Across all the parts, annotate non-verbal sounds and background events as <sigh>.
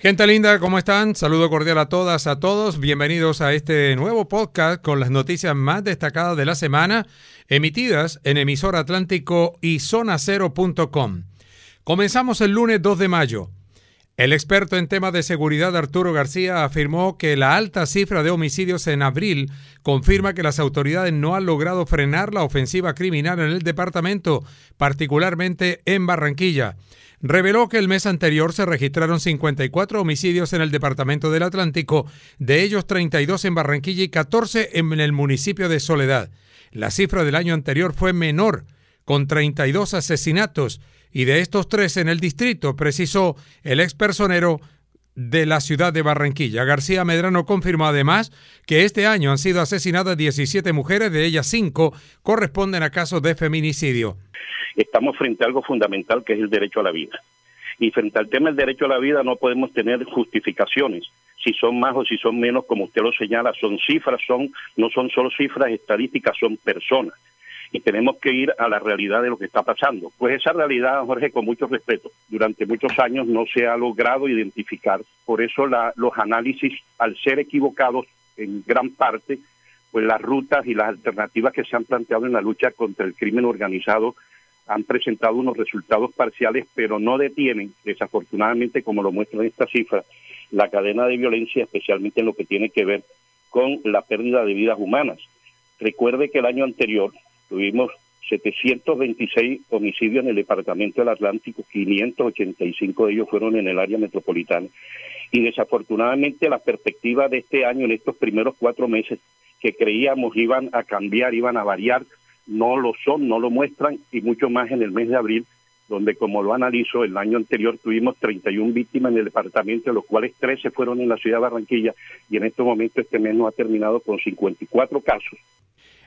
Gente linda, ¿cómo están? Saludo cordial a todas, a todos. Bienvenidos a este nuevo podcast con las noticias más destacadas de la semana, emitidas en emisor atlántico y zonacero.com. Comenzamos el lunes 2 de mayo. El experto en temas de seguridad Arturo García afirmó que la alta cifra de homicidios en abril confirma que las autoridades no han logrado frenar la ofensiva criminal en el departamento, particularmente en Barranquilla reveló que el mes anterior se registraron 54 homicidios en el departamento del Atlántico, de ellos 32 en Barranquilla y 14 en el municipio de Soledad. La cifra del año anterior fue menor, con 32 asesinatos, y de estos tres en el distrito, precisó el expersonero de la ciudad de Barranquilla. García Medrano confirmó además que este año han sido asesinadas 17 mujeres, de ellas 5 corresponden a casos de feminicidio estamos frente a algo fundamental que es el derecho a la vida. Y frente al tema del derecho a la vida no podemos tener justificaciones, si son más o si son menos, como usted lo señala, son cifras, son no son solo cifras estadísticas, son personas. Y tenemos que ir a la realidad de lo que está pasando. Pues esa realidad, Jorge, con mucho respeto, durante muchos años no se ha logrado identificar. Por eso los análisis, al ser equivocados en gran parte, pues las rutas y las alternativas que se han planteado en la lucha contra el crimen organizado han presentado unos resultados parciales, pero no detienen, desafortunadamente, como lo muestran estas cifras, la cadena de violencia, especialmente en lo que tiene que ver con la pérdida de vidas humanas. Recuerde que el año anterior tuvimos 726 homicidios en el departamento del Atlántico, 585 de ellos fueron en el área metropolitana. Y desafortunadamente la perspectiva de este año, en estos primeros cuatro meses, que creíamos iban a cambiar, iban a variar, no lo son, no lo muestran, y mucho más en el mes de abril, donde como lo analizo, el año anterior tuvimos 31 víctimas en el departamento, de los cuales 13 fueron en la ciudad de Barranquilla, y en este momento este mes no ha terminado con 54 casos.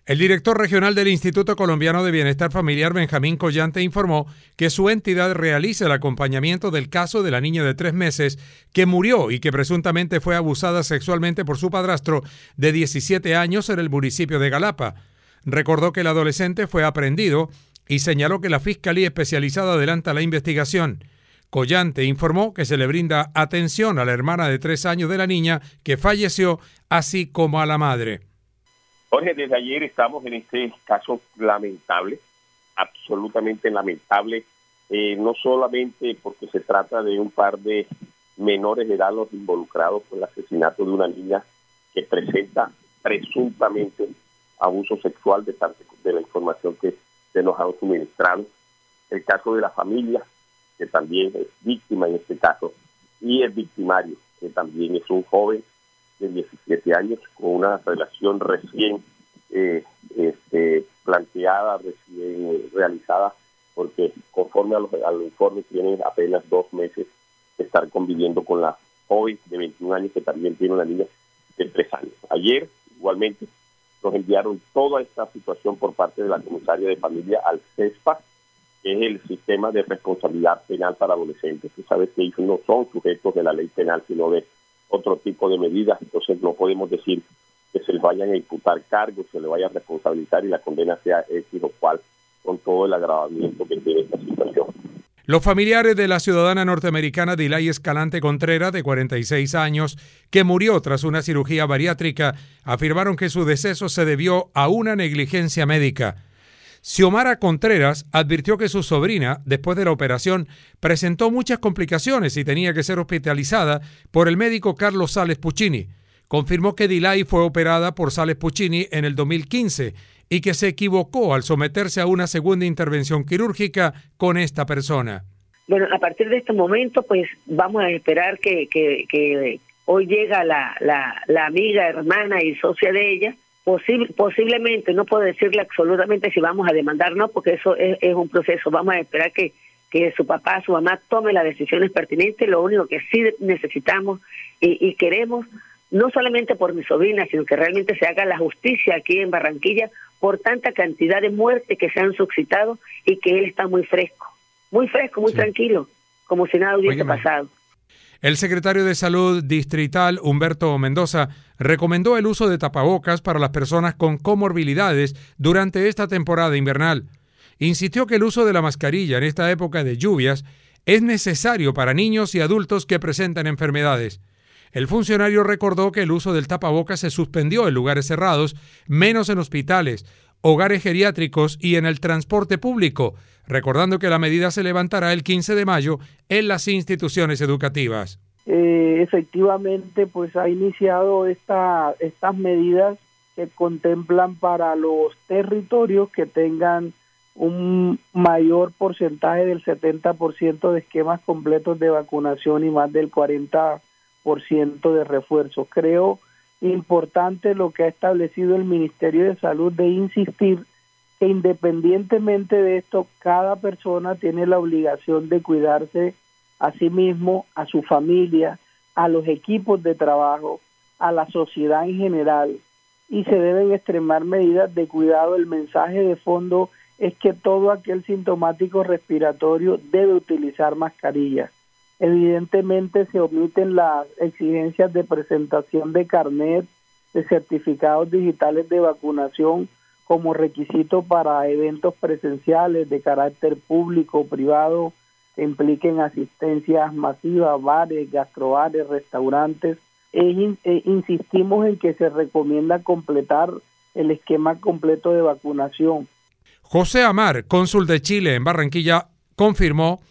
El director regional del Instituto Colombiano de Bienestar Familiar, Benjamín Collante, informó que su entidad realiza el acompañamiento del caso de la niña de tres meses que murió y que presuntamente fue abusada sexualmente por su padrastro de 17 años en el municipio de Galapa recordó que el adolescente fue aprendido y señaló que la Fiscalía Especializada adelanta la investigación. Collante informó que se le brinda atención a la hermana de tres años de la niña que falleció, así como a la madre. Jorge, desde ayer estamos en este caso lamentable, absolutamente lamentable, eh, no solamente porque se trata de un par de menores de edad los involucrados con el asesinato de una niña que presenta presuntamente abuso sexual de, de la información que se nos han suministrado. El caso de la familia, que también es víctima en este caso, y el victimario, que también es un joven de 17 años con una relación recién eh, este, planteada, recién realizada, porque conforme a los, al informe tiene apenas dos meses de estar conviviendo con la joven de 21 años que también tiene una niña de 3 años. Ayer, igualmente, nos enviaron toda esta situación por parte de la comisaria de familia al CESPA, que es el sistema de responsabilidad penal para adolescentes. Tú sabes que ellos no son sujetos de la ley penal, sino de otro tipo de medidas, entonces no podemos decir que se les vayan a imputar cargos, se les vaya a responsabilizar y la condena sea X o cual, con todo el agravamiento que tiene esta situación. Los familiares de la ciudadana norteamericana Dilay Escalante Contreras, de 46 años, que murió tras una cirugía bariátrica, afirmaron que su deceso se debió a una negligencia médica. Xiomara Contreras advirtió que su sobrina, después de la operación, presentó muchas complicaciones y tenía que ser hospitalizada por el médico Carlos Sales Puccini. Confirmó que Dilay fue operada por Sales Puccini en el 2015 y que se equivocó al someterse a una segunda intervención quirúrgica con esta persona. Bueno, a partir de este momento, pues vamos a esperar que, que, hoy llega la, la, amiga, hermana y socia de ella. posiblemente, no puedo decirle absolutamente si vamos a demandar, no, porque eso es, un proceso. Vamos a esperar que que su papá, su mamá tome las decisiones pertinentes. Lo único que sí necesitamos y, y queremos, no solamente por mi sobrina, sino que realmente se haga la justicia aquí en Barranquilla por tanta cantidad de muertes que se han suscitado y que él está muy fresco, muy fresco, muy tranquilo, como si nada hubiese pasado. El secretario de Salud Distrital, Humberto Mendoza, recomendó el uso de tapabocas para las personas con comorbilidades durante esta temporada invernal. Insistió que el uso de la mascarilla en esta época de lluvias es necesario para niños y adultos que presentan enfermedades. El funcionario recordó que el uso del tapabocas se suspendió en lugares cerrados, menos en hospitales, hogares geriátricos y en el transporte público, recordando que la medida se levantará el 15 de mayo en las instituciones educativas. Eh, efectivamente, pues ha iniciado esta, estas medidas que contemplan para los territorios que tengan un mayor porcentaje del 70% de esquemas completos de vacunación y más del 40% de refuerzo. Creo importante lo que ha establecido el Ministerio de Salud de insistir que independientemente de esto, cada persona tiene la obligación de cuidarse a sí mismo, a su familia, a los equipos de trabajo, a la sociedad en general, y se deben extremar medidas de cuidado. El mensaje de fondo es que todo aquel sintomático respiratorio debe utilizar mascarilla. Evidentemente se omiten las exigencias de presentación de carnet, de certificados digitales de vacunación como requisito para eventos presenciales de carácter público privado que impliquen asistencias masivas, bares, gastrobares, restaurantes. E, e insistimos en que se recomienda completar el esquema completo de vacunación. José Amar, cónsul de Chile en Barranquilla, confirmó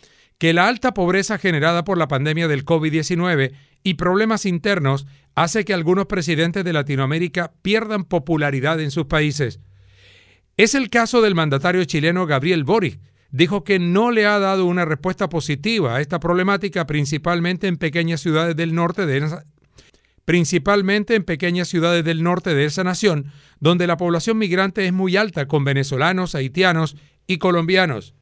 que la alta pobreza generada por la pandemia del COVID-19 y problemas internos hace que algunos presidentes de Latinoamérica pierdan popularidad en sus países. Es el caso del mandatario chileno Gabriel Boric. Dijo que no le ha dado una respuesta positiva a esta problemática, principalmente en pequeñas ciudades del norte de esa, ciudades del norte de esa nación, donde la población migrante es muy alta, con venezolanos, haitianos y colombianos.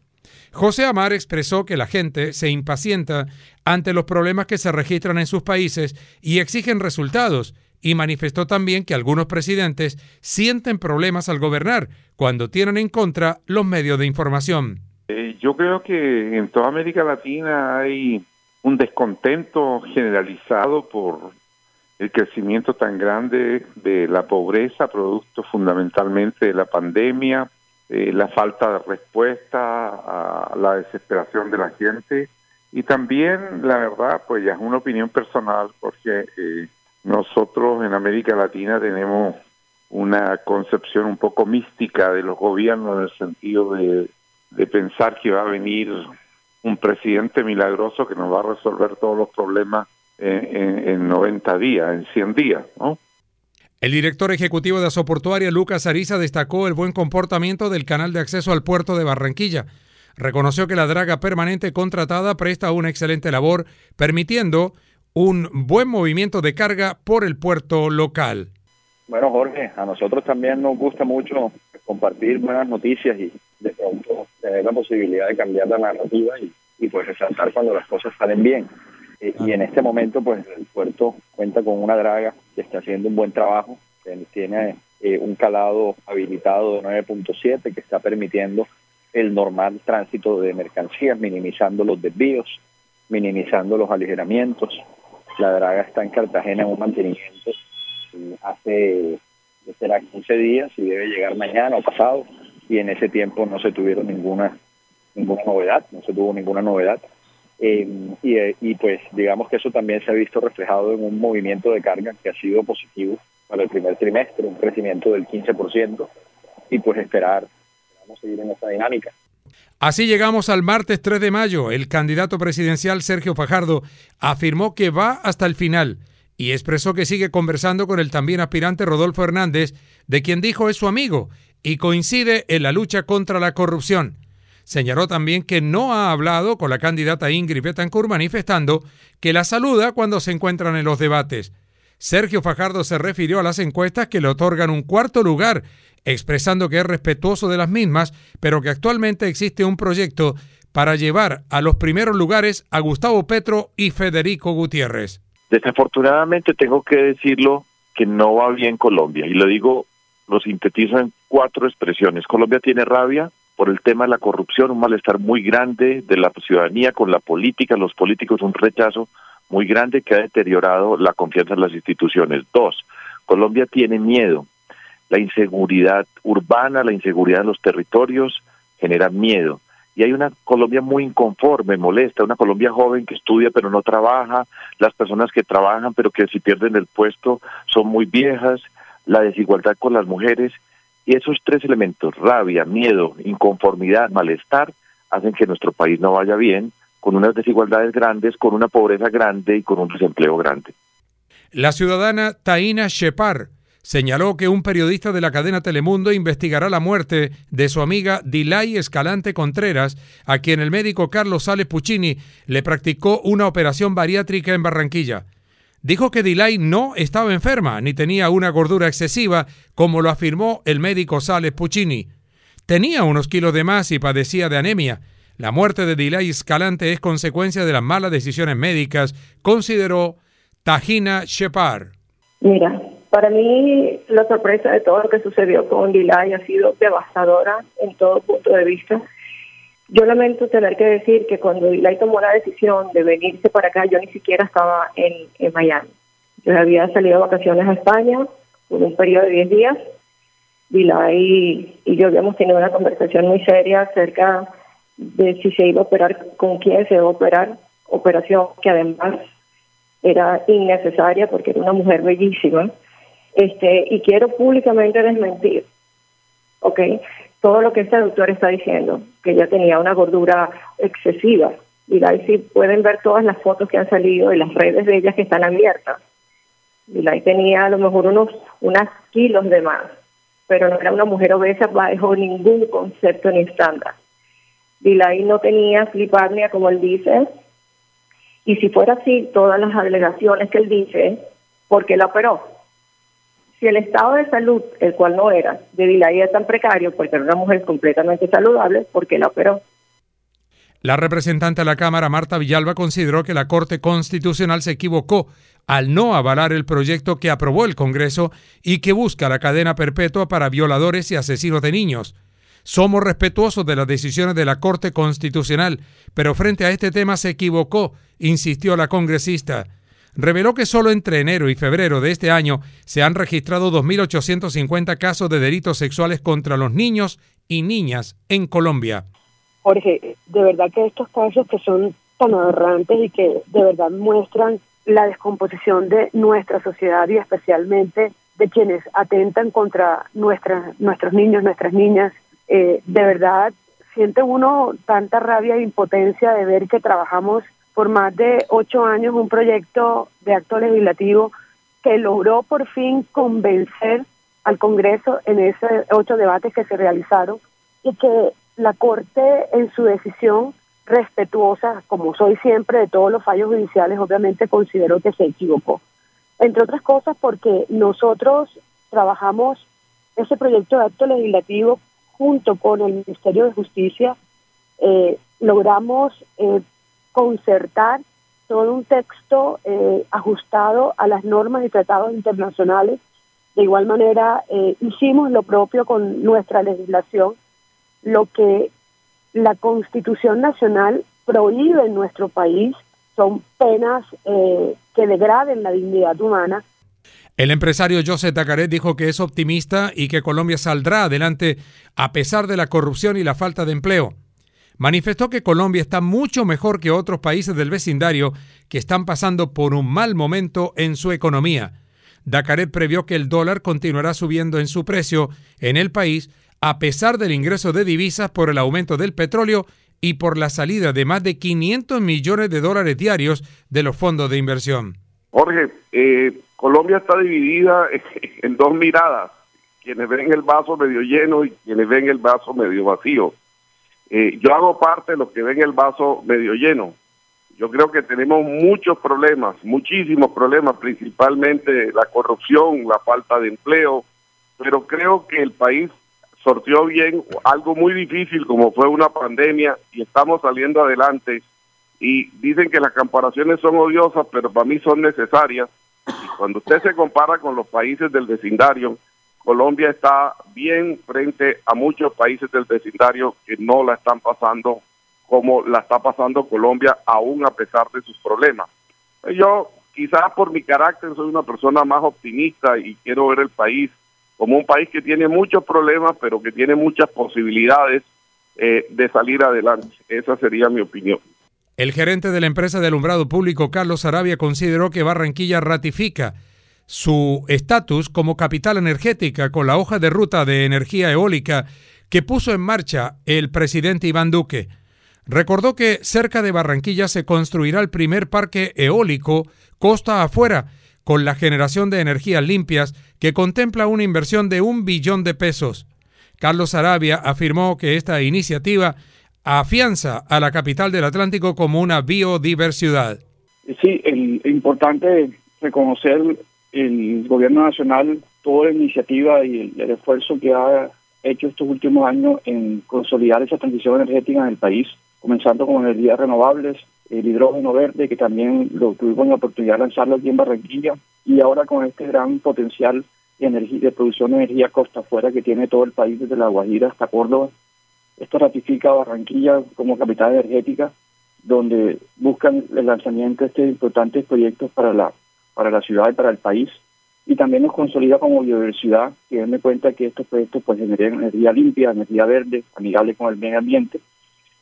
José Amar expresó que la gente se impacienta ante los problemas que se registran en sus países y exigen resultados, y manifestó también que algunos presidentes sienten problemas al gobernar cuando tienen en contra los medios de información. Eh, yo creo que en toda América Latina hay un descontento generalizado por el crecimiento tan grande de la pobreza, producto fundamentalmente de la pandemia, eh, la falta de respuesta a la desesperación de la gente y también, la verdad, pues ya es una opinión personal porque eh, nosotros en América Latina tenemos una concepción un poco mística de los gobiernos en el sentido de, pensar que va a venir un presidente milagroso que nos va a resolver todos los problemas en, en, en 90 días, en 100 días, ¿no? El director ejecutivo de Asoportuaria, Lucas Ariza, destacó el buen comportamiento del canal de acceso al puerto de Barranquilla. Reconoció que la draga permanente contratada presta una excelente labor, permitiendo un buen movimiento de carga por el puerto local. Bueno, Jorge, a nosotros también nos gusta mucho compartir buenas noticias y de pronto tener la posibilidad de cambiar la narrativa y, y pues resaltar cuando las cosas salen bien. Eh, y en este momento, pues el puerto cuenta con una draga que está haciendo un buen trabajo, tiene eh, un calado habilitado de 9.7 que está permitiendo el normal tránsito de mercancías, minimizando los desvíos, minimizando los aligeramientos. La draga está en Cartagena en un mantenimiento hace será 15 días y debe llegar mañana o pasado y en ese tiempo no se tuvieron ninguna ninguna novedad, no se tuvo ninguna novedad. Eh, eh, y, pues digamos que eso también se ha visto reflejado en un movimiento de carga que ha sido positivo para el primer trimestre, un crecimiento del 15% y pues esperar, vamos a seguir en esa dinámica. Así llegamos al martes 3 de mayo. El candidato presidencial Sergio Fajardo afirmó que va hasta el final y expresó que sigue conversando con el también aspirante Rodolfo Hernández, de quien dijo es su amigo y coincide en la lucha contra la corrupción. Señaló también que no ha hablado con la candidata Ingrid Betancourt manifestando que la saluda cuando se encuentran en los debates. Sergio Fajardo se refirió a las encuestas que le otorgan un cuarto lugar, expresando que es respetuoso de las mismas, pero que actualmente existe un proyecto para llevar a los primeros lugares a Gustavo Petro y Federico Gutiérrez. Desafortunadamente tengo que decirlo que no va bien Colombia y lo digo, lo sintetizo en cuatro expresiones. Colombia tiene rabia por el tema de la corrupción, un malestar muy grande de la ciudadanía con la política, los políticos, un rechazo muy grande que ha deteriorado la confianza en las instituciones. Dos, Colombia tiene miedo. La inseguridad urbana, la inseguridad en los territorios genera miedo. Y hay una Colombia muy inconforme, molesta, una Colombia joven que estudia pero no trabaja, las personas que trabajan pero que si pierden el puesto son muy viejas, la desigualdad con las mujeres. Y esos tres elementos, rabia, miedo, inconformidad, malestar, hacen que nuestro país no vaya bien, con unas desigualdades grandes, con una pobreza grande y con un desempleo grande. La ciudadana Taina Shepar señaló que un periodista de la cadena Telemundo investigará la muerte de su amiga Dilay Escalante Contreras, a quien el médico Carlos Sales Puccini le practicó una operación bariátrica en Barranquilla. Dijo que Dilay no estaba enferma ni tenía una gordura excesiva, como lo afirmó el médico Sales Puccini. Tenía unos kilos de más y padecía de anemia. La muerte de Dilay Escalante es consecuencia de las malas decisiones médicas, consideró Tajina Shepard. Mira, para mí la sorpresa de todo lo que sucedió con Dilay ha sido devastadora en todo punto de vista. Yo lamento tener que decir que cuando Dilay tomó la decisión de venirse para acá, yo ni siquiera estaba en, Miami. Yo había salido de vacaciones a España por un periodo de 10 días. Dilay y yo habíamos tenido una conversación muy seria acerca de si se iba a operar, con quién se iba a operar, operación que además era innecesaria porque era una mujer bellísima. Este, y quiero públicamente desmentir, ¿ok? Todo lo que este doctor está diciendo, que ella tenía una gordura excesiva. Y ahí sí pueden ver todas las fotos que han salido y las redes de ella que están abiertas. Y ahí tenía a lo mejor unos unas kilos de más, pero no era una mujer obesa bajo ningún concepto ni estándar. Dilay no tenía fliparnia, como él dice, y si fuera así, todas las alegaciones que él dice, ¿por qué la operó? Si el estado de salud, el cual no era, de Dilay es tan precario, porque era una mujer completamente saludable, ¿por qué la operó? La representante de la Cámara, Marta Villalba, consideró que la Corte Constitucional se equivocó al no avalar el proyecto que aprobó el Congreso y que busca la cadena perpetua para violadores y asesinos de niños. Somos respetuosos de las decisiones de la Corte Constitucional, pero frente a este tema se equivocó, insistió la congresista. Reveló que solo entre enero y febrero de este año se han registrado 2.850 casos de delitos sexuales contra los niños y niñas en Colombia. Jorge, de verdad que estos casos que son tan aberrantes y que de verdad muestran la descomposición de nuestra sociedad y especialmente de quienes atentan contra nuestras, nuestros niños, nuestras niñas, eh, de verdad siente uno tanta rabia e impotencia de ver que trabajamos por más de ocho años un proyecto de acto legislativo que logró por fin convencer al Congreso en esos ocho debates que se realizaron y que la Corte en su decisión respetuosa, como soy siempre de todos los fallos judiciales, obviamente consideró que se equivocó. Entre otras cosas porque nosotros trabajamos ese proyecto de acto legislativo junto con el Ministerio de Justicia, eh, logramos eh, concertar todo un texto eh, ajustado a las normas y tratados internacionales. De igual manera, hicimos lo propio con nuestra legislación, lo que la Constitución Nacional prohíbe en nuestro país son penas que degraden la dignidad humana el empresario José Tacaret dijo que es optimista y que Colombia saldrá adelante a pesar de la corrupción y la falta de empleo. Manifestó que Colombia está mucho mejor que otros países del vecindario que están pasando por un mal momento en su economía. Dacaret previó que el dólar continuará subiendo en su precio en el país a pesar del ingreso de divisas por el aumento del petróleo y por la salida de más de 500 millones de dólares diarios de los fondos de inversión. Jorge, eh, Colombia está dividida en dos miradas, quienes ven el vaso medio lleno y quienes ven el vaso medio vacío. Eh, yo hago parte de los que ven el vaso medio lleno. Yo creo que tenemos muchos problemas, muchísimos problemas, principalmente la corrupción, la falta de empleo, pero creo que el país sortió bien algo muy difícil como fue una pandemia y estamos saliendo adelante y dicen que las comparaciones son odiosas, pero para mí son necesarias. Y cuando usted se compara con los países del vecindario, Colombia está bien frente a muchos países del vecindario que no la están pasando como la está pasando Colombia, aún a pesar de sus problemas. Yo, quizás por mi carácter, soy una persona más optimista y quiero ver el país como un país que tiene muchos problemas, pero que tiene muchas posibilidades eh, de salir adelante. Esa sería mi opinión. El gerente de la empresa de alumbrado público, Carlos Arabia, consideró que Barranquilla ratifica su estatus como capital energética con la hoja de ruta de energía eólica que puso en marcha el presidente Iván Duque. Recordó que cerca de Barranquilla se construirá el primer parque eólico costa afuera con la generación de energías limpias que contempla una inversión de un billón de pesos. Carlos Arabia afirmó que esta iniciativa afianza a la capital del Atlántico como una biodiversidad. Sí, es importante reconocer el gobierno nacional toda la iniciativa y el, esfuerzo que ha hecho estos últimos años en consolidar esa transición energética en el país, comenzando con energías renovables, el hidrógeno verde, que también lo tuvimos la oportunidad de lanzarlo aquí en Barranquilla, y ahora con este gran potencial de, energía, de producción de energía costa afuera que tiene todo el país, desde La Guajira hasta Córdoba, esto ratifica Barranquilla como capital energética, donde buscan el lanzamiento de estos importantes proyectos para la, para la ciudad y para el país. Y también nos consolida como biodiversidad, que denme cuenta que estos proyectos pues generan energía limpia, energía verde, amigable con el medio ambiente.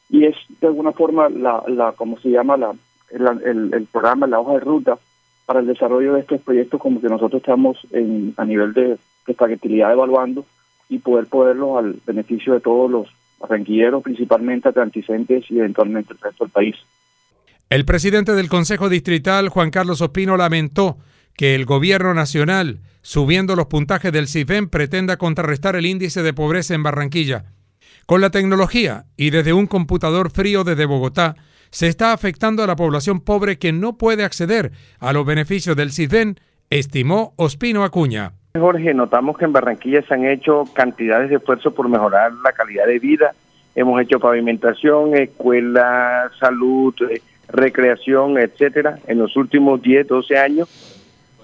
Y es de alguna forma la, la como se llama, la, el, programa, la hoja de ruta para el desarrollo de estos proyectos como que nosotros estamos en, a nivel de, de evaluando y poder poderlos al beneficio de todos los barranquilleros, principalmente atlanticentes y eventualmente el resto del país. El presidente del Consejo Distrital, Juan Carlos Ospino, lamentó que el gobierno nacional, subiendo los puntajes del CIFEN, pretenda contrarrestar el índice de pobreza en Barranquilla. Con la tecnología y desde un computador frío desde Bogotá, se está afectando a la población pobre que no puede acceder a los beneficios del CIFEN, estimó Ospino Acuña. Jorge, notamos que en Barranquilla se han hecho cantidades de esfuerzos por mejorar la calidad de vida. Hemos hecho pavimentación, escuela, salud, eh, recreación, etcétera, en los últimos 10, 12 años.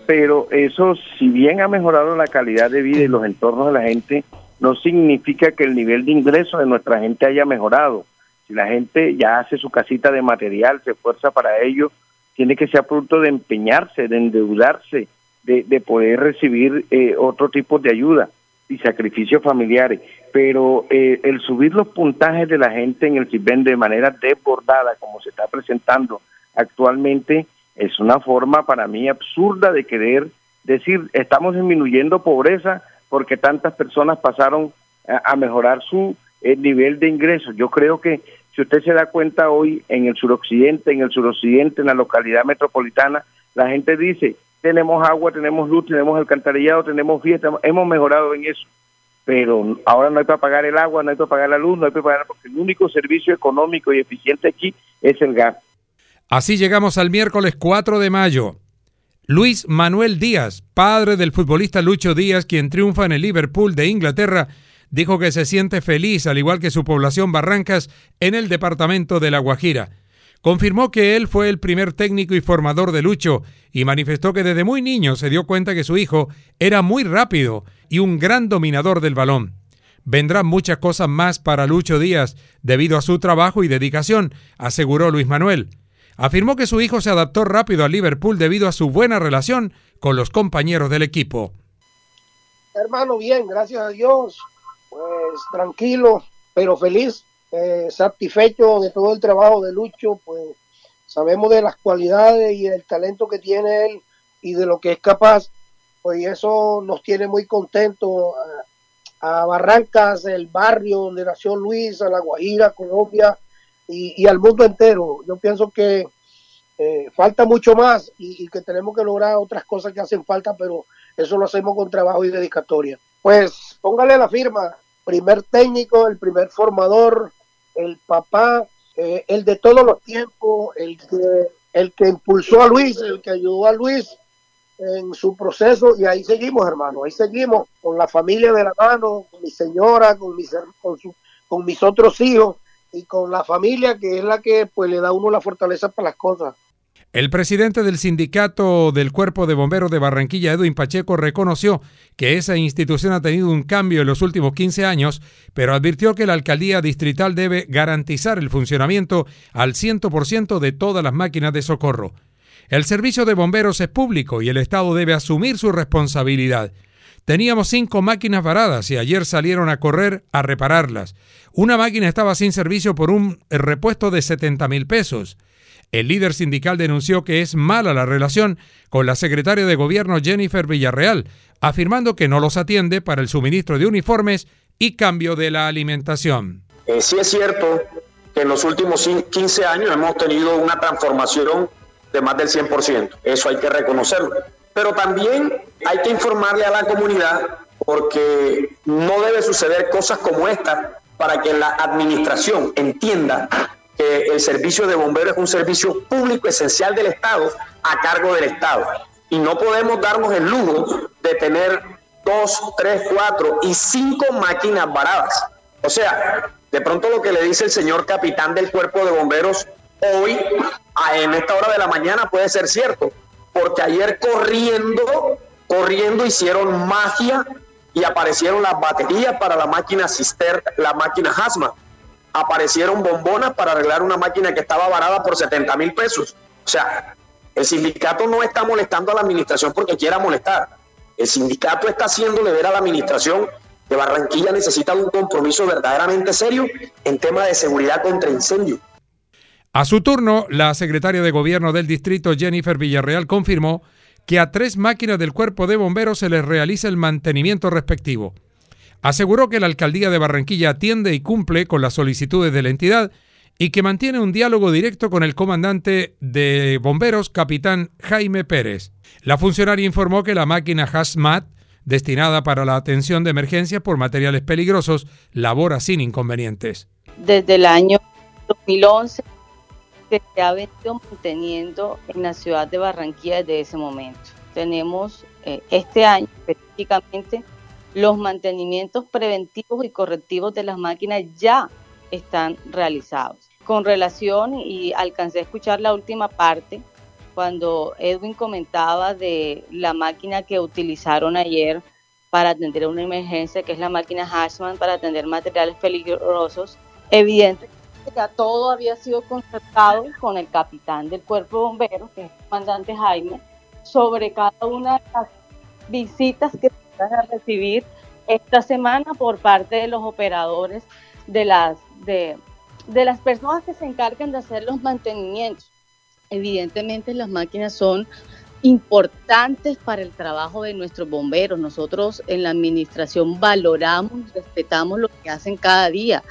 Pero eso, si bien ha mejorado la calidad de vida y los entornos de la gente, no significa que el nivel de ingreso de nuestra gente haya mejorado. Si la gente ya hace su casita de material, se esfuerza para ello, tiene que ser producto de empeñarse, de endeudarse, de, poder recibir eh, otro tipo de ayuda y sacrificios familiares. Pero eh, el subir los puntajes de la gente en el CIBEN de manera desbordada, como se está presentando actualmente, es una forma para mí absurda de querer decir, estamos disminuyendo pobreza porque tantas personas pasaron a, mejorar su eh, nivel de ingresos. Yo creo que si usted se da cuenta hoy en el suroccidente, en el suroccidente, en la localidad metropolitana, la gente dice, tenemos agua, tenemos luz, tenemos alcantarillado, tenemos fiesta, hemos mejorado en eso. Pero ahora no hay para pagar el agua, no hay para pagar la luz, no hay para pagar, porque el único servicio económico y eficiente aquí es el gas. Así llegamos al miércoles 4 de mayo. Luis Manuel Díaz, padre del futbolista Lucho Díaz, quien triunfa en el Liverpool de Inglaterra, dijo que se siente feliz, al igual que su población Barrancas, en el departamento de La Guajira confirmó que él fue el primer técnico y formador de Lucho y manifestó que desde muy niño se dio cuenta que su hijo era muy rápido y un gran dominador del balón. Vendrán muchas cosas más para Lucho Díaz debido a su trabajo y dedicación, aseguró Luis Manuel. Afirmó que su hijo se adaptó rápido al Liverpool debido a su buena relación con los compañeros del equipo. Hermano, bien, gracias a Dios. Pues tranquilo, pero feliz eh, satisfecho de todo el trabajo de Lucho, pues sabemos de las cualidades y el talento que tiene él y de lo que es capaz, pues eso nos tiene muy contentos a, Barrancas, el barrio donde nació Luis, a La Guajira, Colombia y, al mundo entero. Yo pienso que eh, falta mucho más y, y, que tenemos que lograr otras cosas que hacen falta, pero eso lo hacemos con trabajo y dedicatoria. Pues póngale la firma, primer técnico, el primer formador, el papá, eh, el de todos los tiempos, el que, el que impulsó a Luis, el que ayudó a Luis, en su proceso y ahí seguimos, hermano, ahí seguimos con la familia de la mano, con mi señora, con mis, con, su, con mis otros hijos y con la familia que es la que pues le da uno la fortaleza para las cosas. El presidente del sindicato del Cuerpo de Bomberos de Barranquilla, Edwin Pacheco, reconoció que esa institución ha tenido un cambio en los últimos 15 años, pero advirtió que la alcaldía distrital debe garantizar el funcionamiento al 100% de todas las máquinas de socorro. El servicio de bomberos es público y el Estado debe asumir su responsabilidad. Teníamos cinco máquinas varadas y ayer salieron a correr a repararlas. Una máquina estaba sin servicio por un repuesto de 70 mil pesos. El líder sindical denunció que es mala la relación con la secretaria de gobierno Jennifer Villarreal, afirmando que no los atiende para el suministro de uniformes y cambio de la alimentación. Eh, sí es cierto que en los últimos 15 años hemos tenido una transformación de más del 100%, eso hay que reconocerlo. Pero también hay que informarle a la comunidad porque no debe suceder cosas como esta para que la administración entienda que el servicio de bomberos es un servicio público esencial del Estado a cargo del Estado. Y no podemos darnos el lujo de tener dos, tres, cuatro y cinco máquinas varadas. O sea, de pronto lo que le dice el señor capitán del cuerpo de bomberos hoy, en esta hora de la mañana, puede ser cierto. Porque ayer corriendo, corriendo hicieron magia y aparecieron las baterías para la máquina Cister, la máquina Hasma aparecieron bombonas para arreglar una máquina que estaba varada por 70 mil pesos. O sea, el sindicato no está molestando a la administración porque quiera molestar. El sindicato está haciéndole ver a la administración que Barranquilla necesita un compromiso verdaderamente serio en tema de seguridad contra incendio. A su turno, la secretaria de gobierno del distrito, Jennifer Villarreal, confirmó que a tres máquinas del cuerpo de bomberos se les realiza el mantenimiento respectivo aseguró que la alcaldía de Barranquilla atiende y cumple con las solicitudes de la entidad y que mantiene un diálogo directo con el comandante de bomberos, capitán Jaime Pérez. La funcionaria informó que la máquina HASMAT, destinada para la atención de emergencias por materiales peligrosos, labora sin inconvenientes. Desde el año 2011 se ha venido manteniendo en la ciudad de Barranquilla desde ese momento. Tenemos eh, este año específicamente los mantenimientos preventivos y correctivos de las máquinas ya están realizados. Con relación, y alcancé a escuchar la última parte, cuando Edwin comentaba de la máquina que utilizaron ayer para atender una emergencia, que es la máquina Hashman para atender materiales peligrosos, evidentemente ya todo había sido concertado con el capitán del cuerpo de bomberos, que es el comandante Jaime, sobre cada una de las visitas que a recibir esta semana por parte de los operadores de las, de, de las personas que se encargan de hacer los mantenimientos. Evidentemente las máquinas son importantes para el trabajo de nuestros bomberos. Nosotros en la administración valoramos y respetamos lo que hacen cada día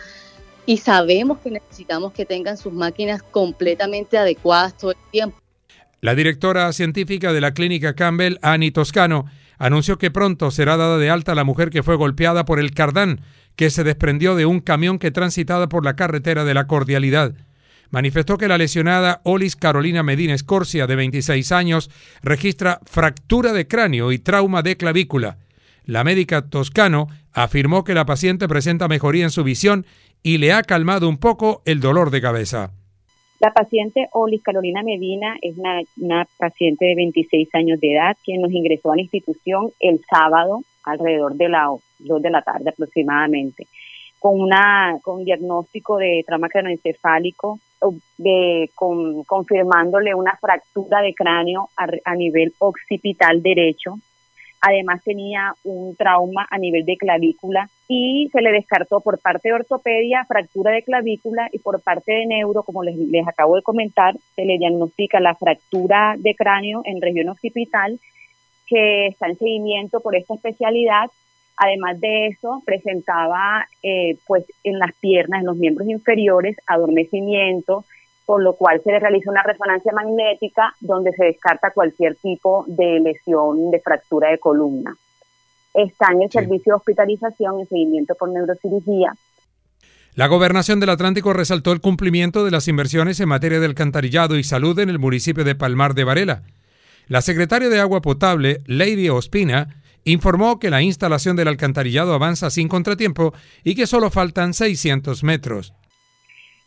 y sabemos que necesitamos que tengan sus máquinas completamente adecuadas todo el tiempo. La directora científica de la clínica Campbell, Annie Toscano, anunció que pronto será dada de alta la mujer que fue golpeada por el cardán que se desprendió de un camión que transitaba por la carretera de la Cordialidad. Manifestó que la lesionada Olis Carolina Medina Escorcia, de 26 años, registra fractura de cráneo y trauma de clavícula. La médica toscano afirmó que la paciente presenta mejoría en su visión y le ha calmado un poco el dolor de cabeza. La paciente Olis Carolina Medina es una, paciente de 26 años de edad quien nos ingresó a la institución el sábado alrededor de las 2 de la tarde aproximadamente con una con diagnóstico de trauma cranoencefálico de, con, confirmándole una fractura de cráneo a, a nivel occipital derecho Además tenía un trauma a nivel de clavícula y se le descartó por parte de ortopedia fractura de clavícula y por parte de neuro, como les, les acabo de comentar, se le diagnostica la fractura de cráneo en región occipital que está en seguimiento por esta especialidad. Además de eso, presentaba eh, pues en las piernas, en los miembros inferiores, adormecimiento, por lo cual se le realiza una resonancia magnética donde se descarta cualquier tipo de lesión de fractura de columna. Está en el servicio de hospitalización en seguimiento por neurocirugía. La gobernación del Atlántico resaltó el cumplimiento de las inversiones en materia de alcantarillado y salud en el municipio de Palmar de Varela. La secretaria de Agua Potable, Lady Ospina, informó que la instalación del alcantarillado avanza sin contratiempo y que solo faltan 600 metros.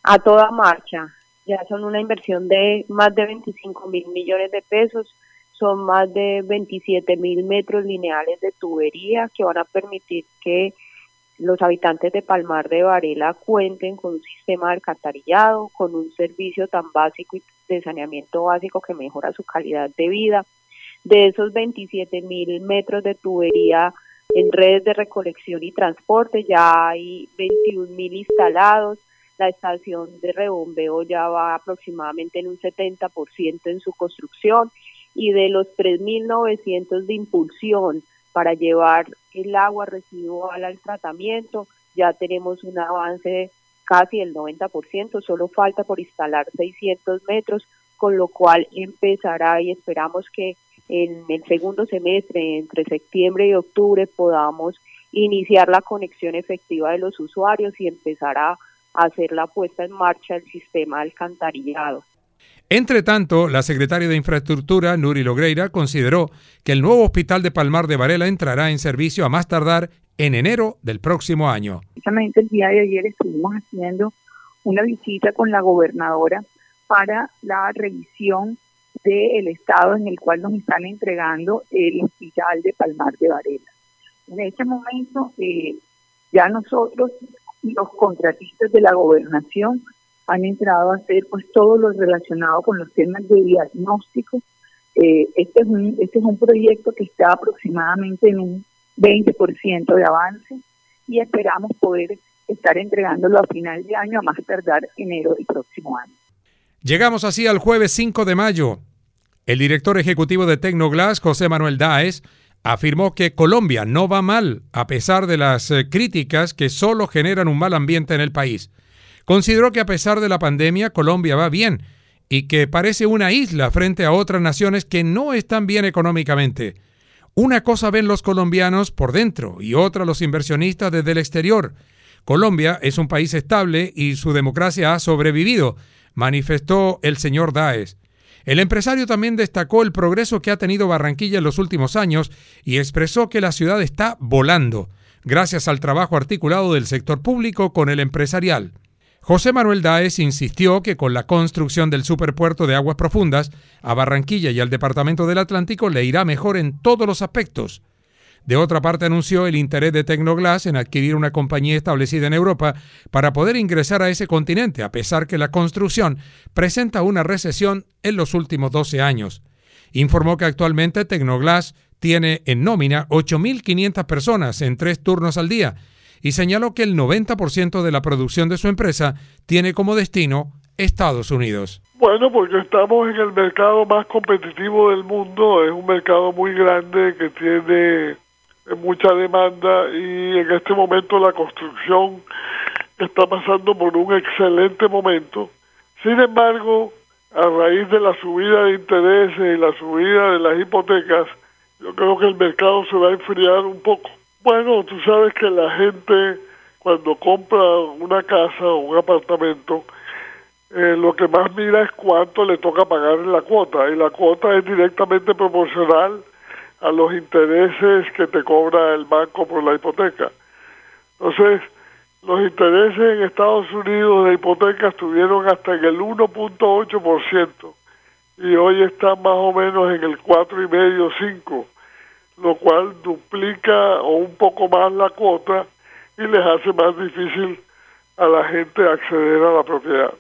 A toda marcha, ya son una inversión de más de 25 mil millones de pesos, son más de 27 mil metros lineales de tubería que van a permitir que los habitantes de Palmar de Varela cuenten con un sistema de alcantarillado, con un servicio tan básico de saneamiento básico que mejora su calidad de vida. De esos 27 mil metros de tubería en redes de recolección y transporte, ya hay 21 mil instalados. La estación de rebombeo ya va aproximadamente en un 70% en su construcción y de los 3.900 de impulsión para llevar el agua residual al tratamiento. Ya tenemos un avance de casi el 90%, solo falta por instalar 600 metros, con lo cual empezará y esperamos que en el segundo semestre, entre septiembre y octubre, podamos iniciar la conexión efectiva de los usuarios y empezar a hacer la puesta en marcha del sistema alcantarillado. Entre tanto, la secretaria de Infraestructura, Nuri Logreira, consideró que el nuevo hospital de Palmar de Varela entrará en servicio a más tardar en enero del próximo año. Precisamente el día de ayer estuvimos haciendo una visita con la gobernadora para la revisión del estado en el cual nos están entregando el hospital de Palmar de Varela. En este momento, eh, ya nosotros los contratistas de la gobernación han entrado a hacer pues todo lo relacionado con los temas de diagnóstico. Eh, este, es un, este es un proyecto que está aproximadamente en un 20% de avance y esperamos poder estar entregándolo a final de año, a más tardar enero del próximo año. Llegamos así al jueves 5 de mayo. El director ejecutivo de Tecnoglass, José Manuel Daes, afirmó que Colombia no va mal, a pesar de las eh, críticas que solo generan un mal ambiente en el país. Consideró que a pesar de la pandemia, Colombia va bien y que parece una isla frente a otras naciones que no están bien económicamente. Una cosa ven los colombianos por dentro y otra los inversionistas desde el exterior. Colombia es un país estable y su democracia ha sobrevivido, manifestó el señor Daes. El empresario también destacó el progreso que ha tenido Barranquilla en los últimos años y expresó que la ciudad está volando, gracias al trabajo articulado del sector público con el empresarial. José Manuel Daes insistió que con la construcción del superpuerto de aguas profundas, a Barranquilla y al Departamento del Atlántico le irá mejor en todos los aspectos. De otra parte, anunció el interés de Tecnoglass en adquirir una compañía establecida en Europa para poder ingresar a ese continente, a pesar que la construcción presenta una recesión en los últimos 12 años. Informó que actualmente Tecnoglass tiene en nómina 8.500 personas en tres turnos al día y señaló que el 90% de la producción de su empresa tiene como destino Estados Unidos. Bueno, porque estamos en el mercado más competitivo del mundo, es un mercado muy grande que tiene mucha demanda y en este momento la construcción está pasando por un excelente momento. Sin embargo, a raíz de la subida de intereses y la subida de las hipotecas, yo creo que el mercado se va a enfriar un poco. Bueno, tú sabes que la gente cuando compra una casa o un apartamento, eh, lo que más mira es cuánto le toca pagar en la cuota y la cuota es directamente proporcional a los intereses que te cobra el banco por la hipoteca. Entonces, los intereses en Estados Unidos de hipotecas estuvieron hasta en el 1.8% y hoy están más o menos en el 4,5, 5 lo cual duplica o un poco más la cuota y les hace más difícil a la gente acceder a la propiedad.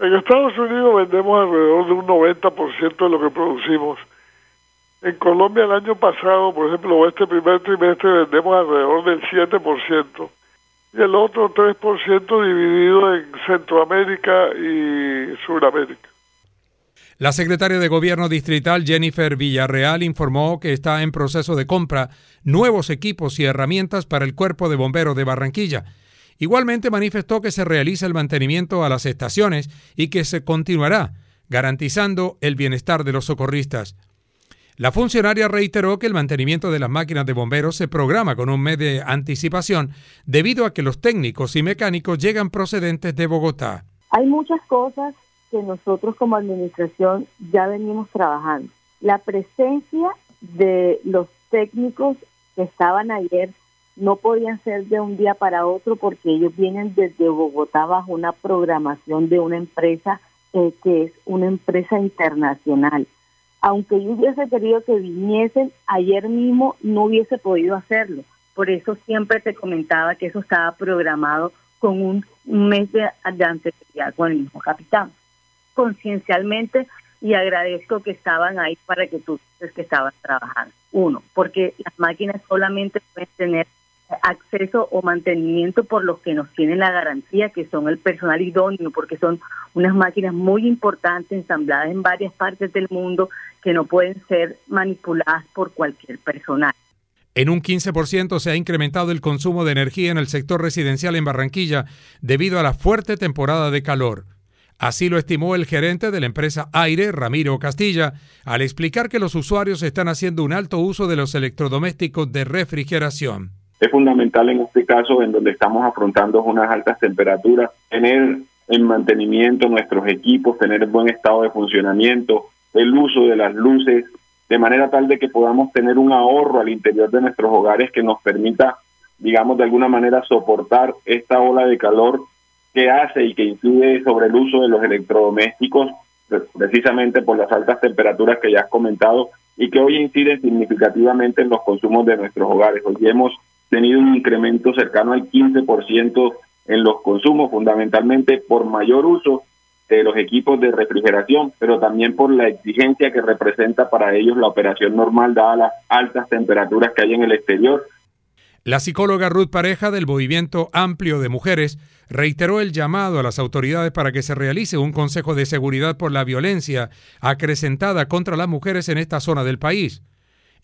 En Estados Unidos vendemos alrededor de un 90% de lo que producimos. En Colombia el año pasado, por ejemplo, este primer trimestre vendemos alrededor del 7% y el otro 3% dividido en Centroamérica y Sudamérica. La secretaria de Gobierno distrital Jennifer Villarreal informó que está en proceso de compra nuevos equipos y herramientas para el Cuerpo de Bomberos de Barranquilla. Igualmente manifestó que se realiza el mantenimiento a las estaciones y que se continuará garantizando el bienestar de los socorristas. La funcionaria reiteró que el mantenimiento de las máquinas de bomberos se programa con un mes de anticipación debido a que los técnicos y mecánicos llegan procedentes de Bogotá. Hay muchas cosas que nosotros como administración ya venimos trabajando. la presencia de los técnicos que estaban ayer no podían ser de un día para otro porque ellos vienen desde Bogotá bajo una programación de una empresa eh, que es una empresa internacional. Aunque yo hubiese querido que viniesen ayer mismo, no hubiese podido hacerlo. Por eso siempre te comentaba que eso estaba programado con un, mes de, de anterioridad con el mismo capitán. Conciencialmente y agradezco que estaban ahí para que tú dices que estaban trabajando. Uno, porque las máquinas solamente pueden tener acceso o mantenimiento por los que nos tienen la garantía, que son el personal idóneo, porque son unas máquinas muy importantes ensambladas en varias partes del mundo que no pueden ser manipuladas por cualquier personal. En un 15% se ha incrementado el consumo de energía en el sector residencial en Barranquilla debido a la fuerte temporada de calor. Así lo estimó el gerente de la empresa Aire, Ramiro Castilla, al explicar que los usuarios están haciendo un alto uso de los electrodomésticos de refrigeración. Es fundamental en este caso, en donde estamos afrontando unas altas temperaturas, tener en mantenimiento nuestros equipos, tener buen estado de funcionamiento, el uso de las luces, de manera tal de que podamos tener un ahorro al interior de nuestros hogares que nos permita, digamos, de alguna manera soportar esta ola de calor que hace y que incide sobre el uso de los electrodomésticos, precisamente por las altas temperaturas que ya has comentado y que hoy inciden significativamente en los consumos de nuestros hogares. Hoy hemos tenido un incremento cercano al 15% en los consumos, fundamentalmente por mayor uso de los equipos de refrigeración, pero también por la exigencia que representa para ellos la operación normal dada las altas temperaturas que hay en el exterior la psicóloga Ruth Pareja del Movimiento Amplio de Mujeres reiteró el llamado a las autoridades para que se realice un Consejo de Seguridad por la violencia acrecentada contra las mujeres en esta zona del país.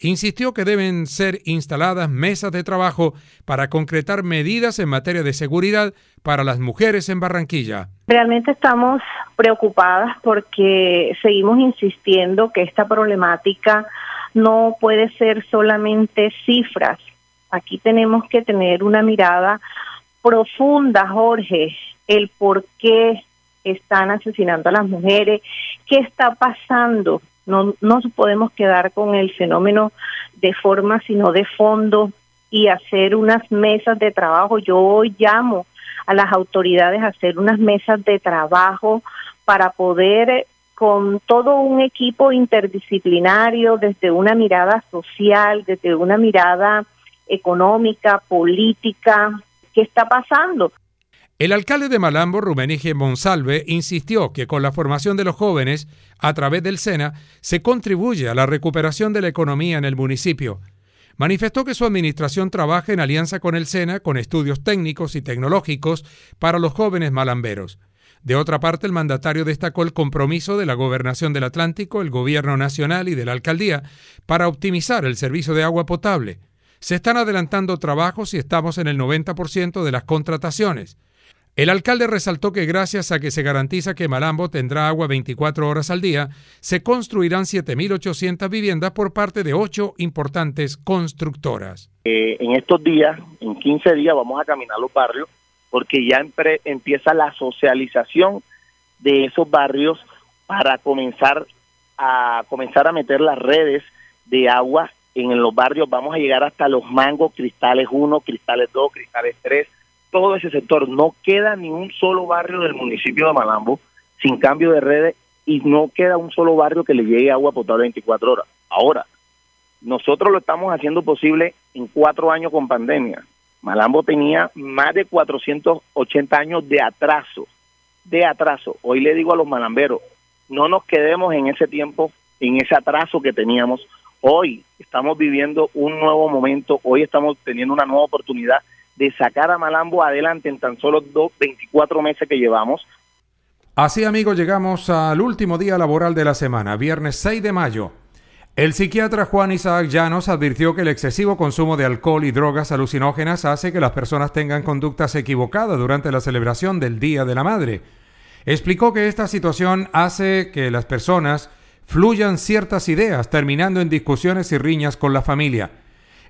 Insistió que deben ser instaladas mesas de trabajo para concretar medidas en materia de seguridad para las mujeres en Barranquilla. Realmente estamos preocupadas porque seguimos insistiendo que esta problemática no puede ser solamente cifras, Aquí tenemos que tener una mirada profunda, Jorge, el por qué están asesinando a las mujeres, qué está pasando. No nos podemos quedar con el fenómeno de forma, sino de fondo y hacer unas mesas de trabajo. Yo hoy llamo a las autoridades a hacer unas mesas de trabajo para poder con todo un equipo interdisciplinario, desde una mirada social, desde una mirada económica, política, ¿qué está pasando? El alcalde de Malambo, Rumenige Monsalve, insistió que con la formación de los jóvenes a través del SENA se contribuye a la recuperación de la economía en el municipio. Manifestó que su administración trabaja en alianza con el SENA con estudios técnicos y tecnológicos para los jóvenes malamberos. De otra parte, el mandatario destacó el compromiso de la Gobernación del Atlántico, el Gobierno Nacional y de la Alcaldía para optimizar el servicio de agua potable. Se están adelantando trabajos y estamos en el 90% de las contrataciones. El alcalde resaltó que gracias a que se garantiza que Malambo tendrá agua 24 horas al día, se construirán 7.800 viviendas por parte de ocho importantes constructoras. Eh, en estos días, en 15 días, vamos a caminar los barrios porque ya empieza la socialización de esos barrios para comenzar a comenzar a meter las redes de agua en los barrios vamos a llegar hasta los mangos, cristales 1, cristales 2, cristales 3, todo ese sector. No queda ni un solo barrio del municipio de Malambo sin cambio de redes y no queda un solo barrio que le llegue agua potable 24 horas. Ahora, nosotros lo estamos haciendo posible en cuatro años con pandemia. Malambo tenía más de 480 años de atraso, de atraso. Hoy le digo a los malamberos, no nos quedemos en ese tiempo, en ese atraso que teníamos, Hoy estamos viviendo un nuevo momento, hoy estamos teniendo una nueva oportunidad de sacar a Malambo adelante en tan solo dos, 24 meses que llevamos. Así amigos, llegamos al último día laboral de la semana, viernes 6 de mayo. El psiquiatra Juan Isaac Llanos advirtió que el excesivo consumo de alcohol y drogas alucinógenas hace que las personas tengan conductas equivocadas durante la celebración del Día de la Madre. Explicó que esta situación hace que las personas fluyan ciertas ideas, terminando en discusiones y riñas con la familia.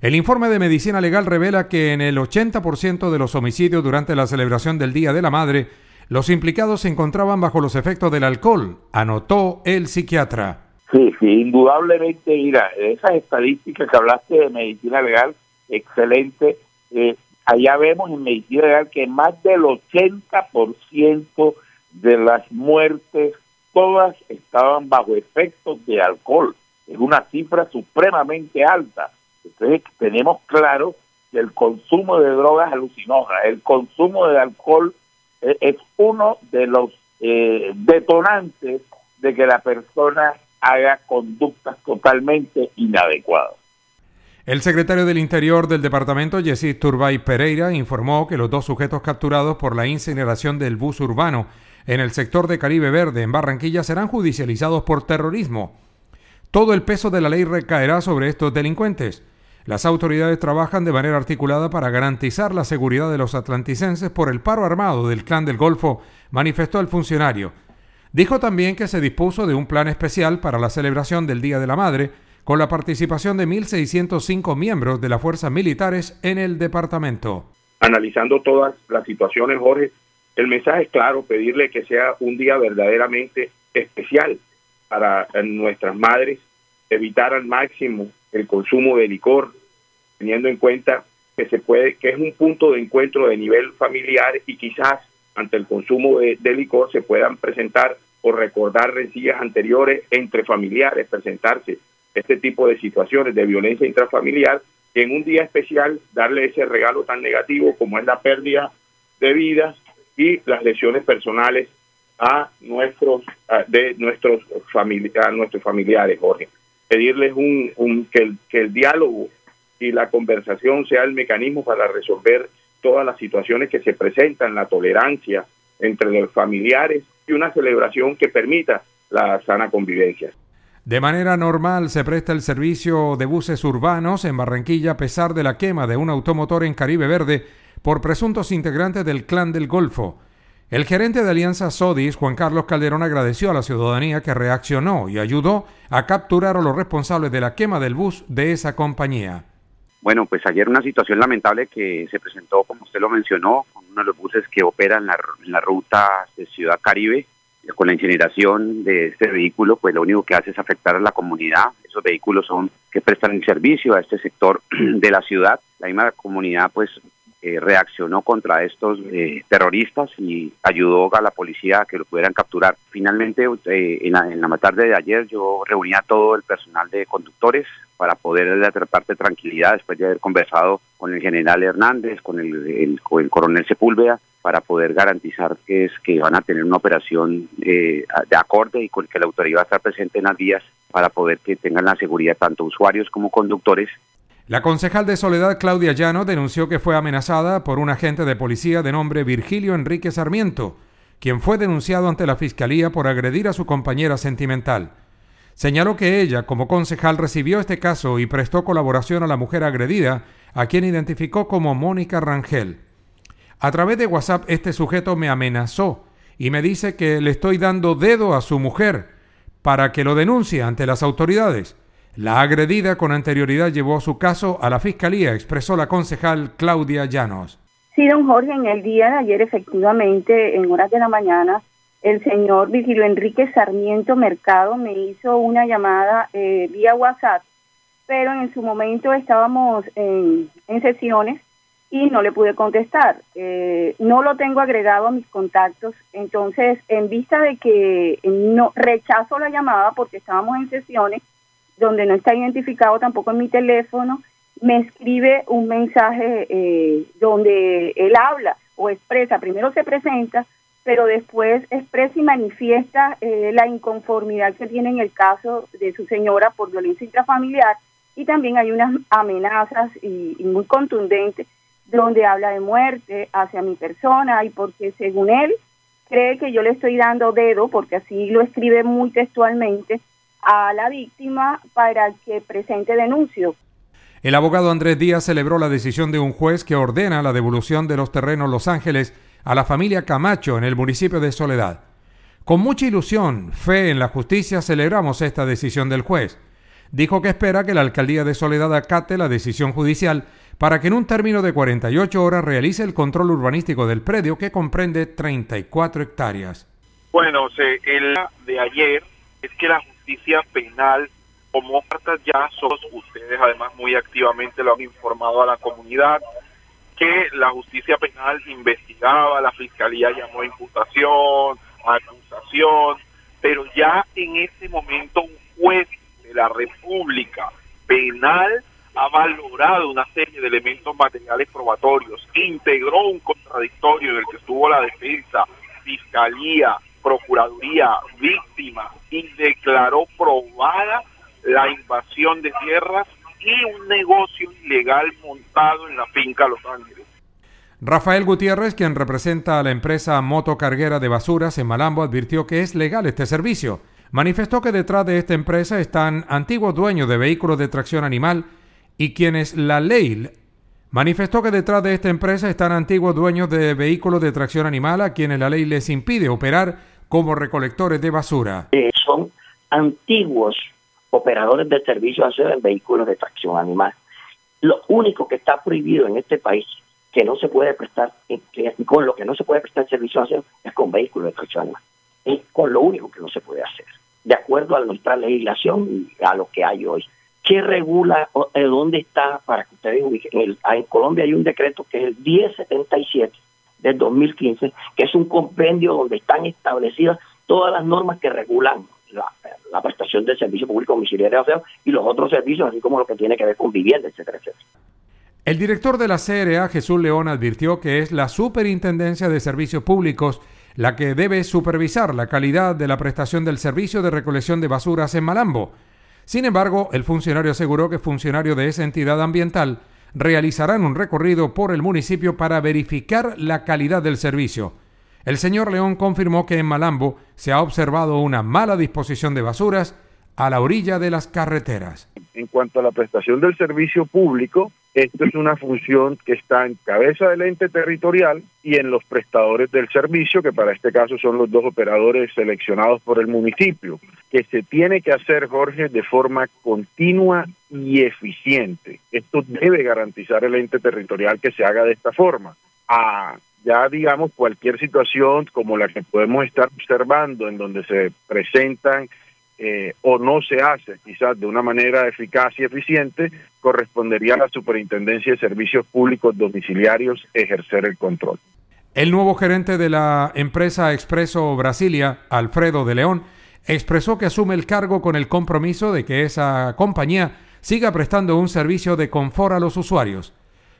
El informe de medicina legal revela que en el 80% de los homicidios durante la celebración del Día de la Madre, los implicados se encontraban bajo los efectos del alcohol, anotó el psiquiatra. Sí, sí, indudablemente, mira, esas estadísticas que hablaste de medicina legal, excelente. Eh, allá vemos en medicina legal que más del 80% de las muertes, todas estaban bajo efectos de alcohol. Es una cifra supremamente alta. Entonces tenemos claro que el consumo de drogas alucinógenas, el consumo de alcohol eh, es uno de los eh, detonantes de que la persona haga conductas totalmente inadecuadas. El secretario del Interior del departamento, Yesid Turbay Pereira, informó que los dos sujetos capturados por la incineración del bus urbano en el sector de Caribe Verde, en Barranquilla, serán judicializados por terrorismo. Todo el peso de la ley recaerá sobre estos delincuentes. Las autoridades trabajan de manera articulada para garantizar la seguridad de los atlanticenses por el paro armado del Clan del Golfo, manifestó el funcionario. Dijo también que se dispuso de un plan especial para la celebración del Día de la Madre, con la participación de 1.605 miembros de las fuerzas militares en el departamento. Analizando todas las situaciones, Jorge, el mensaje es claro, pedirle que sea un día verdaderamente especial para nuestras madres, evitar al máximo el consumo de licor, teniendo en cuenta que se puede, que es un punto de encuentro de nivel familiar y quizás ante el consumo de, licor se puedan presentar o recordar rencillas anteriores entre familiares, presentarse este tipo de situaciones de violencia intrafamiliar, y en un día especial darle ese regalo tan negativo como es la pérdida de vidas y las lesiones personales a nuestros de nuestros a nuestros familiares, Jorge pedirles un, que, el, que el diálogo y la conversación sea el mecanismo para resolver todas las situaciones que se presentan, la tolerancia entre los familiares y una celebración que permita la sana convivencia. De manera normal se presta el servicio de buses urbanos en Barranquilla a pesar de la quema de un automotor en Caribe Verde por presuntos integrantes del Clan del Golfo. El gerente de Alianza Sodis, Juan Carlos Calderón, agradeció a la ciudadanía que reaccionó y ayudó a capturar a los responsables de la quema del bus de esa compañía. Bueno, pues ayer una situación lamentable que se presentó, como usted lo mencionó, con uno de los buses que opera en la, ruta de Ciudad Caribe, con la incineración de este vehículo, pues lo único que hace es afectar a la comunidad. Esos vehículos son que prestan servicio a este sector <clears throat> de la ciudad. La misma comunidad, pues eh, reaccionó contra estos eh, terroristas y ayudó a la policía a que lo pudieran capturar. Finalmente, eh, en, la, en, tarde de ayer, yo reuní a todo el personal de conductores para poder dar parte tranquilidad después de haber conversado con el general Hernández, con el, el, coronel Sepúlveda, para poder garantizar que es que van a tener una operación de acorde y con que la autoridad va a estar presente en las vías para poder que tengan la seguridad tanto usuarios como conductores la concejal de Soledad Claudia Llano denunció que fue amenazada por un agente de policía de nombre Virgilio Enrique Sarmiento, quien fue denunciado ante la fiscalía por agredir a su compañera sentimental. Señaló que ella, como concejal, recibió este caso y prestó colaboración a la mujer agredida, a quien identificó como Mónica Rangel. A través de WhatsApp este sujeto me amenazó y me dice que le estoy dando dedo a su mujer para que lo denuncie ante las autoridades. La agredida con anterioridad llevó su caso a la fiscalía, expresó la concejal Claudia Llanos. Sí, don Jorge, en el día de ayer, efectivamente, en horas de la mañana, el señor Vigilio Enrique Sarmiento Mercado me hizo una llamada eh, vía WhatsApp, pero en su momento estábamos en, sesiones y no le pude contestar. Eh, no lo tengo agregado a mis contactos, entonces, en vista de que no rechazo la llamada porque estábamos en sesiones, donde no está identificado tampoco en mi teléfono, me escribe un mensaje eh, donde él habla o expresa, primero se presenta, pero después expresa y manifiesta eh, la inconformidad que tiene en el caso de su señora por violencia intrafamiliar. Y también hay unas amenazas y, y muy contundentes donde habla de muerte hacia mi persona y porque según él cree que yo le estoy dando dedo, porque así lo escribe muy textualmente, a la víctima para que presente denuncio. El abogado Andrés Díaz celebró la decisión de un juez que ordena la devolución de los terrenos Los Ángeles a la familia Camacho en el municipio de Soledad. Con mucha ilusión, fe en la justicia, celebramos esta decisión del juez. Dijo que espera que la alcaldía de Soledad acate la decisión judicial para que en un término de 48 horas realice el control urbanístico del predio que comprende 34 hectáreas. Bueno, el de ayer es que la justicia penal como cartas ya sos ustedes además muy activamente lo han informado a la comunidad que la justicia penal investigaba, la fiscalía llamó a imputación, a acusación, pero ya en ese momento un juez de la República Penal ha valorado una serie de elementos materiales probatorios, integró un contradictorio en el que estuvo la defensa, fiscalía, procuraduría, víctima y declaró probada la invasión de tierras y un negocio ilegal montado en la finca Los Ángeles. Rafael Gutiérrez, quien representa a la empresa motocarguera de basuras en Malambo, advirtió que es legal este servicio. Manifestó que detrás de esta empresa están antiguos dueños de vehículos de tracción animal y quienes la ley manifestó que detrás de esta empresa están antiguos dueños de vehículos de tracción animal a quienes la ley les impide operar como recolectores de basura. Eh, son antiguos operadores de servicio en vehículos de tracción animal. Lo único que está prohibido en este país que no se puede prestar, que, con lo que no se puede prestar servicio a es con vehículos de tracción animal. Es con lo único que no se puede hacer, de acuerdo a nuestra legislación y a lo que hay hoy. ¿Qué regula, eh, dónde está, para que ustedes ubiquen? En, Colombia hay un decreto que es el 1077 del 2015, que es un compendio donde están establecidas todas las normas que regulan la, prestación del servicio público domiciliario de aseo y los otros servicios, así como lo que tiene que ver con vivienda, etcétera, etcétera. El director de la CRA, Jesús León, advirtió que es la Superintendencia de Servicios Públicos la que debe supervisar la calidad de la prestación del servicio de recolección de basuras en Malambo. Sin embargo, el funcionario aseguró que funcionarios de esa entidad ambiental realizarán un recorrido por el municipio para verificar la calidad del servicio. El señor León confirmó que en Malambo se ha observado una mala disposición de basuras a la orilla de las carreteras. En cuanto a la prestación del servicio público, esto es una función que está en cabeza del ente territorial y en los prestadores del servicio, que para este caso son los dos operadores seleccionados por el municipio, que se tiene que hacer, Jorge, de forma continua y eficiente. Esto debe garantizar el ente territorial que se haga de esta forma. A ya digamos cualquier situación como la que podemos estar observando en donde se presentan eh, o no se hace quizás de una manera eficaz y eficiente, correspondería a la Superintendencia de Servicios Públicos Domiciliarios ejercer el control. El nuevo gerente de la empresa Expreso Brasilia, Alfredo de León, expresó que asume el cargo con el compromiso de que esa compañía siga prestando un servicio de confort a los usuarios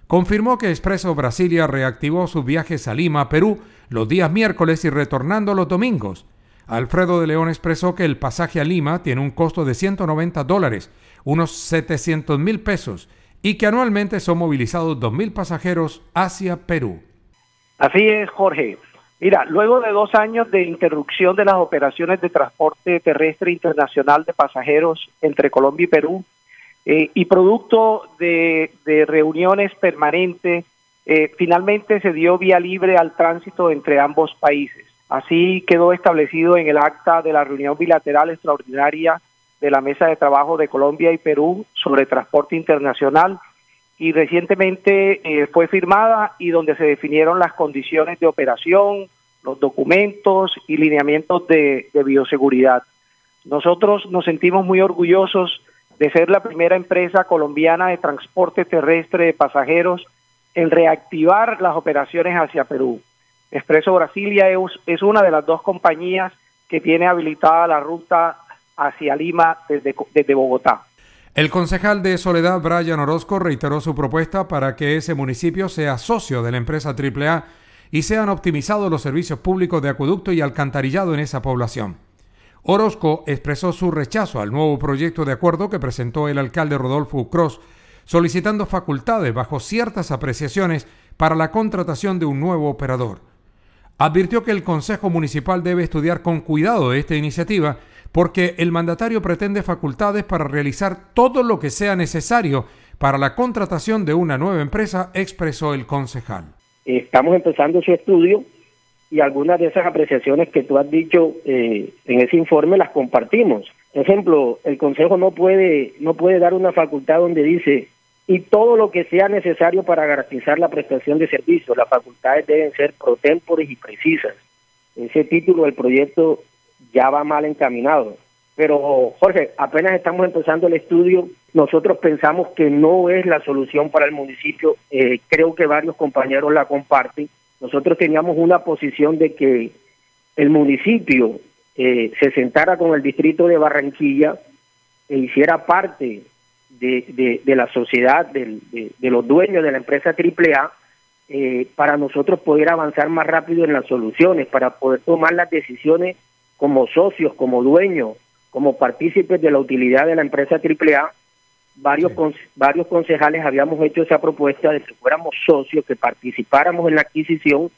confirmó que Expreso Brasilia reactivó sus viajes a Lima, Perú, los días miércoles y retornando los domingos. Alfredo de León expresó que el pasaje a Lima tiene un costo de 190 dólares, unos 700 mil pesos, y que anualmente son movilizados 2.000 pasajeros hacia Perú. Así es, Jorge. Mira, luego de dos años de interrupción de las operaciones de transporte terrestre internacional de pasajeros entre Colombia y Perú, eh, y producto de, reuniones permanentes, eh, finalmente se dio vía libre al tránsito entre ambos países. Así quedó establecido en el acta de la reunión bilateral extraordinaria de la Mesa de Trabajo de Colombia y Perú sobre transporte internacional y recientemente eh, fue firmada y donde se definieron las condiciones de operación, los documentos y lineamientos de bioseguridad. Nosotros nos sentimos muy orgullosos de ser la primera empresa colombiana de transporte terrestre de pasajeros en reactivar las operaciones hacia Perú. Expreso Brasilia es, una de las dos compañías que tiene habilitada la ruta hacia Lima desde, desde Bogotá. El concejal de Soledad, Brian Orozco, reiteró su propuesta para que ese municipio sea socio de la empresa AAA y sean optimizados los servicios públicos de acueducto y alcantarillado en esa población. Orozco expresó su rechazo al nuevo proyecto de acuerdo que presentó el alcalde Rodolfo Cross, solicitando facultades bajo ciertas apreciaciones para la contratación de un nuevo operador. Advirtió que el Consejo Municipal debe estudiar con cuidado esta iniciativa porque el mandatario pretende facultades para realizar todo lo que sea necesario para la contratación de una nueva empresa, expresó el concejal. Estamos empezando su estudio y algunas de esas apreciaciones que tú has dicho eh, en ese informe las compartimos. Por ejemplo, el Consejo no puede, no puede dar una facultad donde dice y todo lo que sea necesario para garantizar la prestación de servicios. Las facultades deben ser protempores y precisas. Ese título del proyecto ya va mal encaminado. pero Jorge, apenas estamos empezando el estudio, nosotros pensamos que no es la solución para el municipio, eh, creo que varios compañeros la comparten. Nosotros teníamos una posición de que el municipio eh, se sentara con el distrito de Barranquilla e hiciera parte de, de, la sociedad, de, los dueños de la empresa AAA, eh, para nosotros poder avanzar más rápido en las soluciones, para poder tomar las decisiones como socios, como dueños, como partícipes de la utilidad de la empresa AAA. Varios, varios concejales habíamos hecho esa propuesta de que fuéramos socios, que participáramos en la adquisición,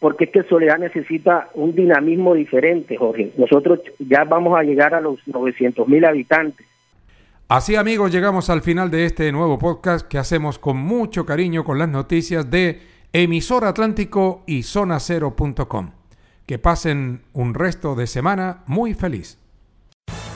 porque es que Soledad necesita un dinamismo diferente, Jorge. Nosotros ya vamos a llegar a los 900 mil habitantes Así amigos, llegamos al final de este nuevo podcast que hacemos con mucho cariño con las noticias de Emisor Atlántico y zonacero.com. Que pasen un resto de semana muy feliz.